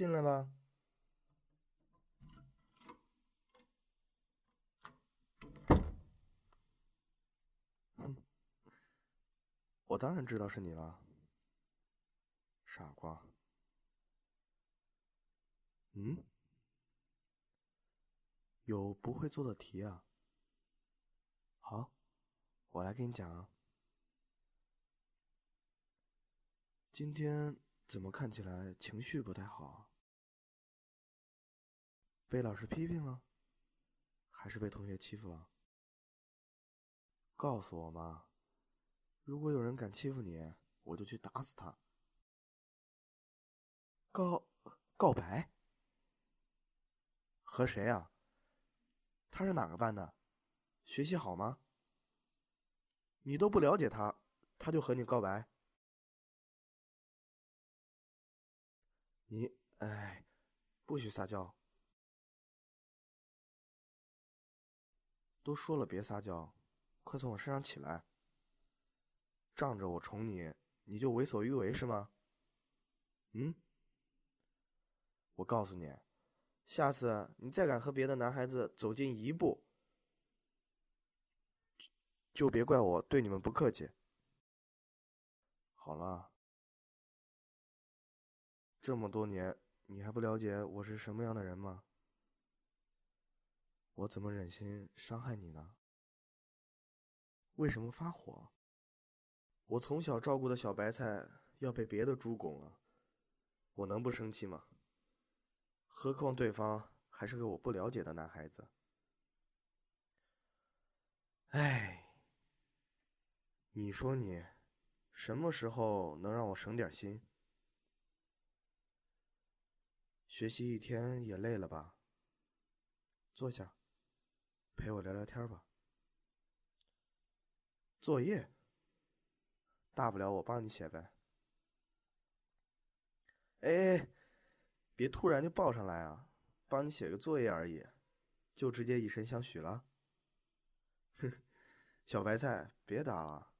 进来吧。我当然知道是你了，傻瓜。嗯？有不会做的题啊？好，我来给你讲啊。今天怎么看起来情绪不太好？被老师批评了，还是被同学欺负了？告诉我嘛！如果有人敢欺负你，我就去打死他。告告白？和谁啊？他是哪个班的？学习好吗？你都不了解他，他就和你告白？你哎，不许撒娇！都说了别撒娇，快从我身上起来！仗着我宠你，你就为所欲为是吗？嗯？我告诉你，下次你再敢和别的男孩子走近一步，就别怪我对你们不客气。好了。这么多年，你还不了解我是什么样的人吗？我怎么忍心伤害你呢？为什么发火？我从小照顾的小白菜要被别的猪拱了，我能不生气吗？何况对方还是个我不了解的男孩子。哎，你说你什么时候能让我省点心？学习一天也累了吧？坐下，陪我聊聊天吧。作业，大不了我帮你写呗。哎，别突然就抱上来啊！帮你写个作业而已，就直接以身相许了？哼，小白菜，别打了。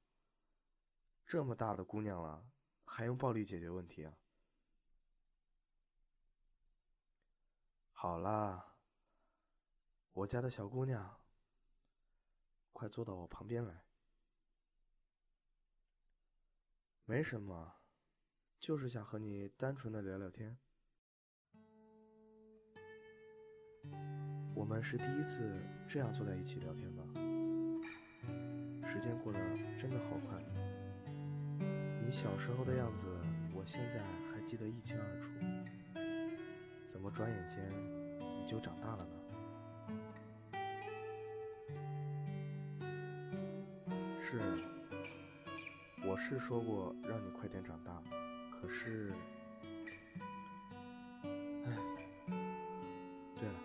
这么大的姑娘了，还用暴力解决问题啊？好啦，我家的小姑娘，快坐到我旁边来。没什么，就是想和你单纯的聊聊天。我们是第一次这样坐在一起聊天吧？时间过得真的好快。你小时候的样子，我现在还记得一清二楚。怎么转眼间你就长大了呢？是，我是说过让你快点长大，可是，哎，对了，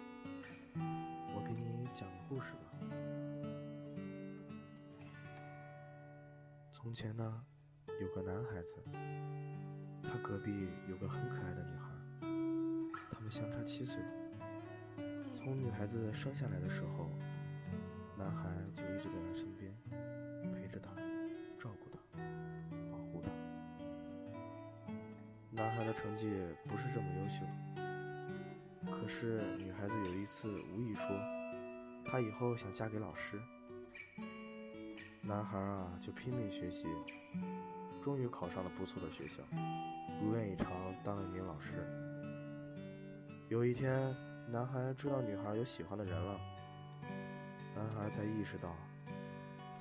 我给你讲个故事吧。从前呢，有个男孩子，他隔壁有个很可爱的女孩。他们相差七岁。从女孩子生下来的时候，男孩就一直在她身边，陪着她，照顾她，保护她。男孩的成绩不是这么优秀，可是女孩子有一次无意说，她以后想嫁给老师。男孩啊，就拼命学习，终于考上了不错的学校，如愿以偿当了一名老师。有一天，男孩知道女孩有喜欢的人了，男孩才意识到，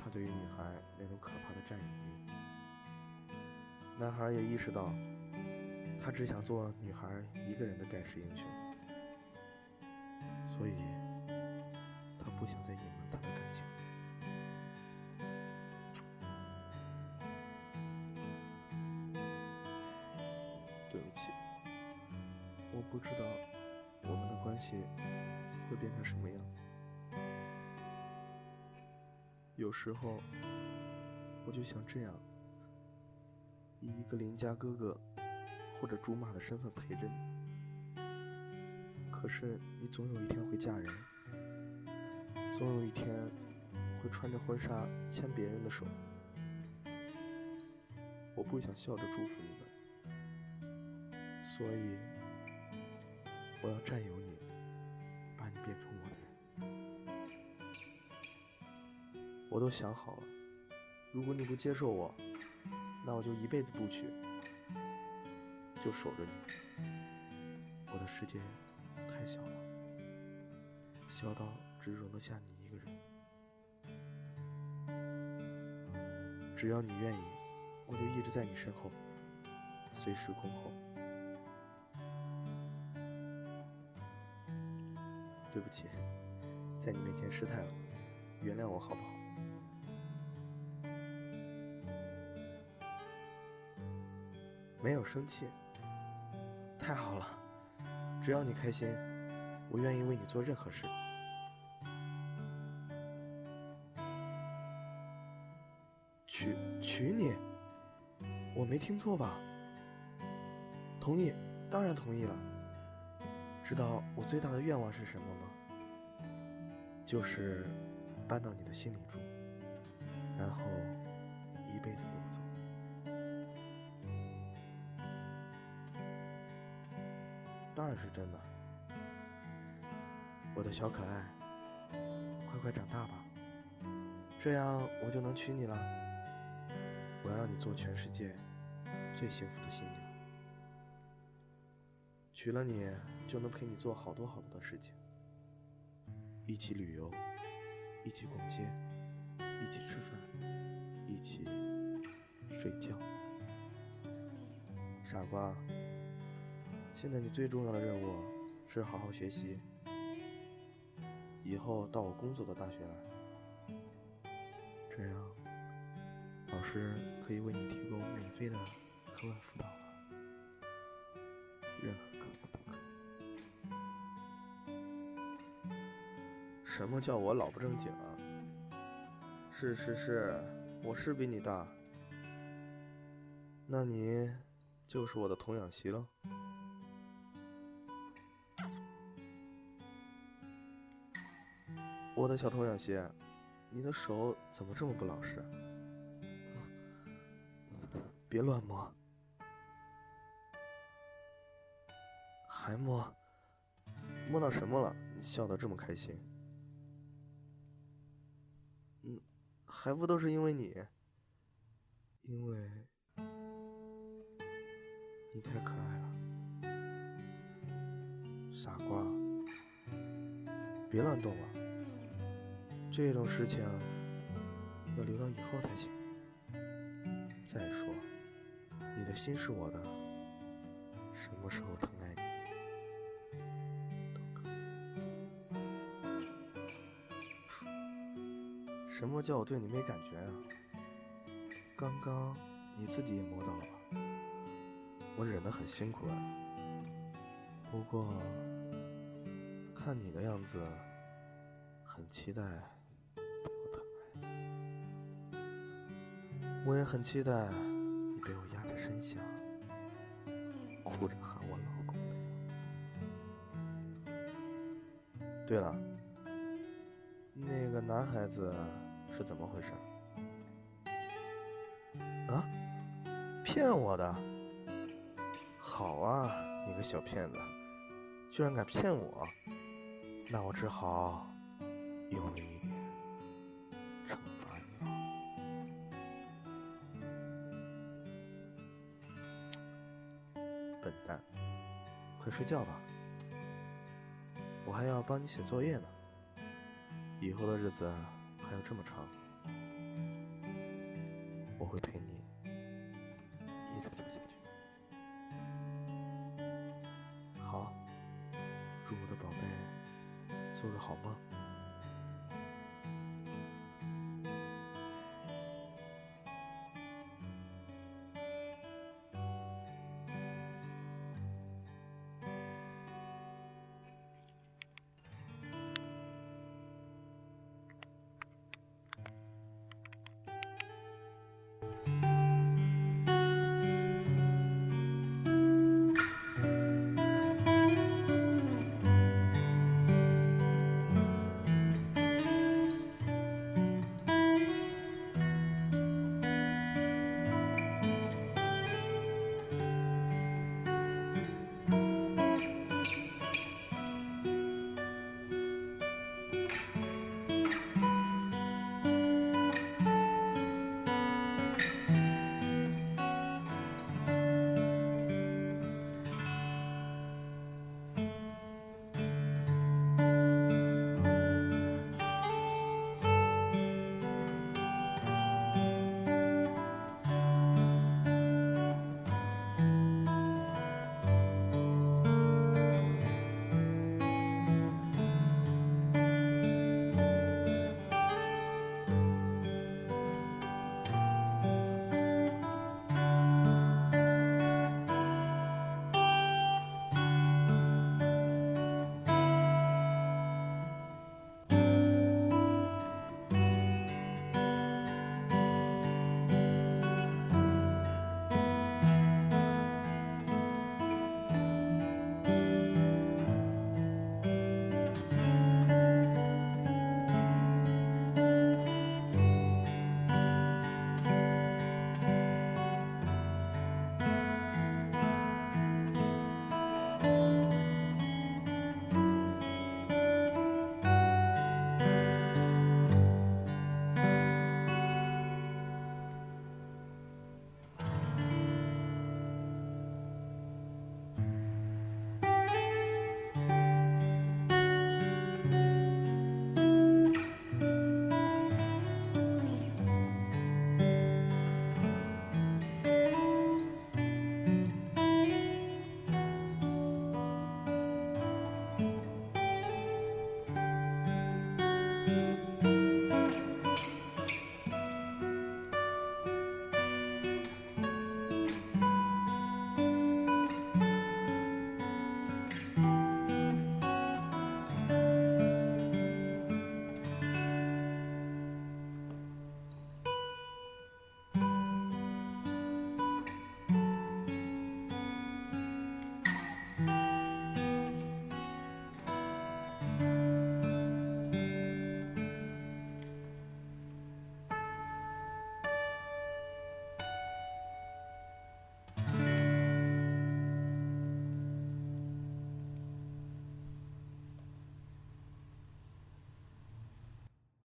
他对于女孩那种可怕的占有欲。男孩也意识到，他只想做女孩一个人的盖世英雄，所以，他不想再隐瞒他的感情。对不起，我不知道。关系会变成什么样？有时候，我就想这样，以一个邻家哥哥或者竹马的身份陪着你。可是，你总有一天会嫁人，总有一天会穿着婚纱牵别人的手。我不想笑着祝福你们，所以。我要占有你，我都想好了，如果你不接受我，那我就一辈子不娶，就守着你。我的世界太小了，小到只容得下你一个人。只要你愿意，我就一直在你身后，随时恭候。对不起，在你面前失态了，原谅我好不好？没有生气，太好了，只要你开心，我愿意为你做任何事。娶娶你？我没听错吧？同意，当然同意了。知道我最大的愿望是什么吗？就是搬到你的心里住，然后一辈子都不走。当然是真的，我的小可爱，快快长大吧，这样我就能娶你了。我要让你做全世界最幸福的新娘。娶了你，就能陪你做好多好多的事情，一起旅游，一起逛街，一起吃饭，一起睡觉。傻瓜，现在你最重要的任务是好好学习，以后到我工作的大学来，这样老师可以为你提供免费的课外辅导了，任何课都可以。什么叫我老不正经啊？是是是，我是比你大，那你就是我的童养媳喽。我的小童养媳，你的手怎么这么不老实？别乱摸，还摸？摸到什么了？你笑得这么开心？嗯还不都是因为你，因为你太可爱了，傻瓜，别乱动啊！这种事情要留到以后才行。再说，你的心是我的，什么时候疼爱你？什么叫我对你没感觉啊？刚刚你自己也摸到了吧？我忍得很辛苦啊。不过看你的样子，很期待我也很期待你被我压在身下，哭着喊我老公。对了，那个男孩子。是怎么回事？啊！骗我的！好啊，你个小骗子，居然敢骗我！那我只好用力快睡觉吧，我还要帮你写作业呢。以后的日子。还有这么长，我会陪你一直走下去。好，祝我的宝贝做个好梦。